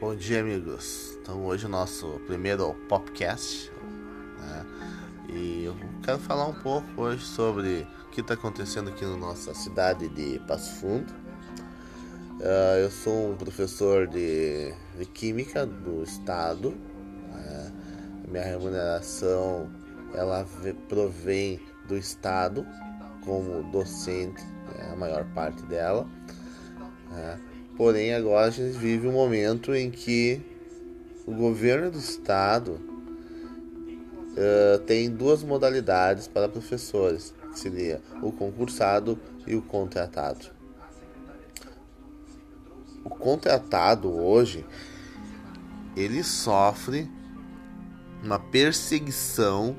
Bom dia, amigos. Então, hoje é o nosso primeiro podcast. Né? E eu quero falar um pouco hoje sobre o que está acontecendo aqui na nossa cidade de Passo Fundo. Uh, eu sou um professor de, de Química do Estado. Né? Minha remuneração ela provém do Estado como docente, né? a maior parte dela. Né? Porém, agora a gente vive um momento em que o governo do estado uh, tem duas modalidades para professores, que seria o concursado e o contratado. O contratado hoje ele sofre uma perseguição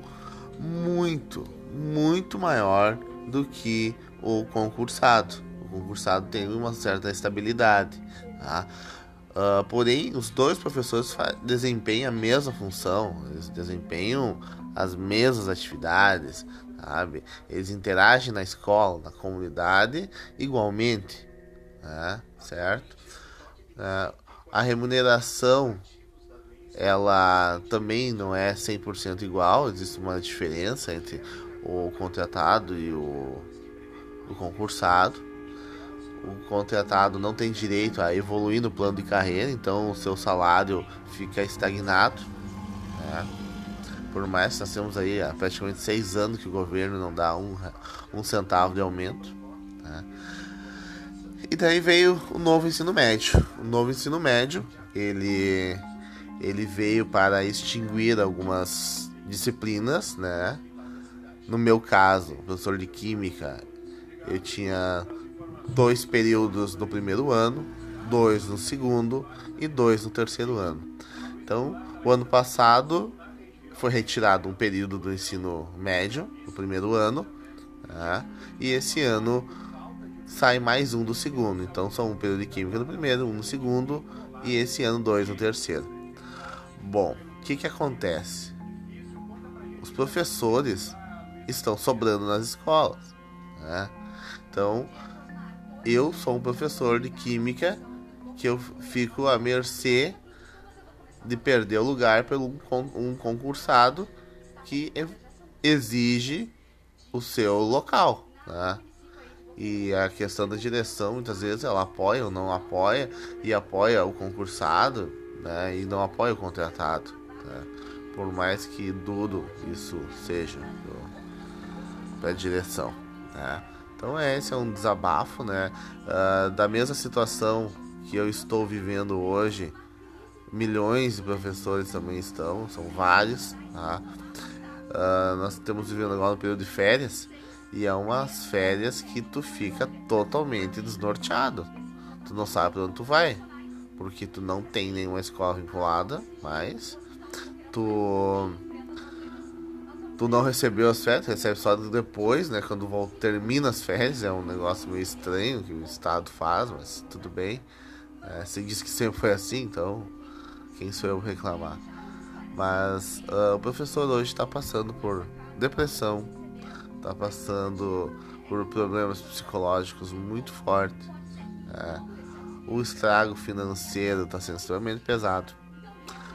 muito, muito maior do que o concursado concursado tem uma certa estabilidade. Tá? Uh, porém, os dois professores desempenham a mesma função, eles desempenham as mesmas atividades, sabe? Eles interagem na escola, na comunidade, igualmente, né? certo? Uh, a remuneração ela também não é 100% igual, existe uma diferença entre o contratado e o, o concursado o contratado não tem direito a evoluir no plano de carreira, então o seu salário fica estagnado. Né? Por mais que nós temos aí há praticamente seis anos que o governo não dá um, um centavo de aumento. Né? E daí veio o novo ensino médio. O novo ensino médio, ele, ele veio para extinguir algumas disciplinas, né? No meu caso, professor de química, eu tinha dois períodos no primeiro ano, dois no segundo e dois no terceiro ano. Então, o ano passado foi retirado um período do ensino médio, no primeiro ano, né? e esse ano sai mais um do segundo. Então, são um período de química no primeiro, um no segundo, e esse ano dois no terceiro. Bom, o que, que acontece? Os professores estão sobrando nas escolas. Né? Então, eu sou um professor de química que eu fico à mercê de perder o lugar pelo um concursado que exige o seu local, né? E a questão da direção, muitas vezes ela apoia ou não apoia, e apoia o concursado, né? E não apoia o contratado, né? Por mais que duro isso seja para a direção, né? Então é, esse é um desabafo, né? Uh, da mesma situação que eu estou vivendo hoje, milhões de professores também estão, são vários, tá? Uh, nós estamos vivendo agora no período de férias e é umas férias que tu fica totalmente desnorteado. Tu não sabe para onde tu vai, porque tu não tem nenhuma escola vinculada, mas tu tu não recebeu as férias, recebe só depois, né? Quando termina as férias, é um negócio meio estranho que o Estado faz, mas tudo bem. É, você disse que sempre foi assim, então quem sou eu reclamar? Mas uh, o professor hoje está passando por depressão, está passando por problemas psicológicos muito fortes. É, o estrago financeiro está sendo extremamente pesado.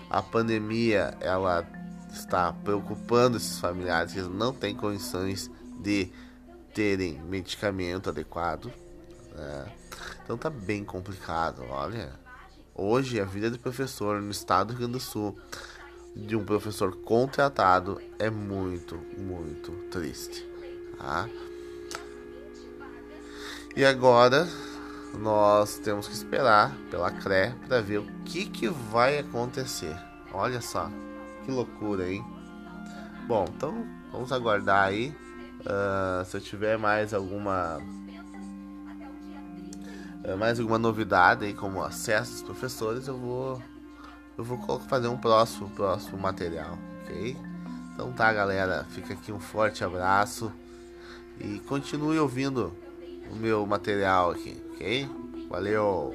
A pandemia, ela está preocupando esses familiares que não têm condições de terem medicamento adequado. Né? Então tá bem complicado, olha. Hoje a vida de professor no estado do Rio Grande do Sul de um professor contratado é muito, muito triste. Tá? E agora nós temos que esperar pela CRE para ver o que, que vai acontecer. Olha só, que loucura, hein? Bom, então vamos aguardar aí. Uh, se eu tiver mais alguma uh, mais alguma novidade aí como acesso dos professores, eu vou eu vou fazer um próximo próximo material, ok? Então tá, galera, fica aqui um forte abraço e continue ouvindo o meu material aqui, ok? Valeu!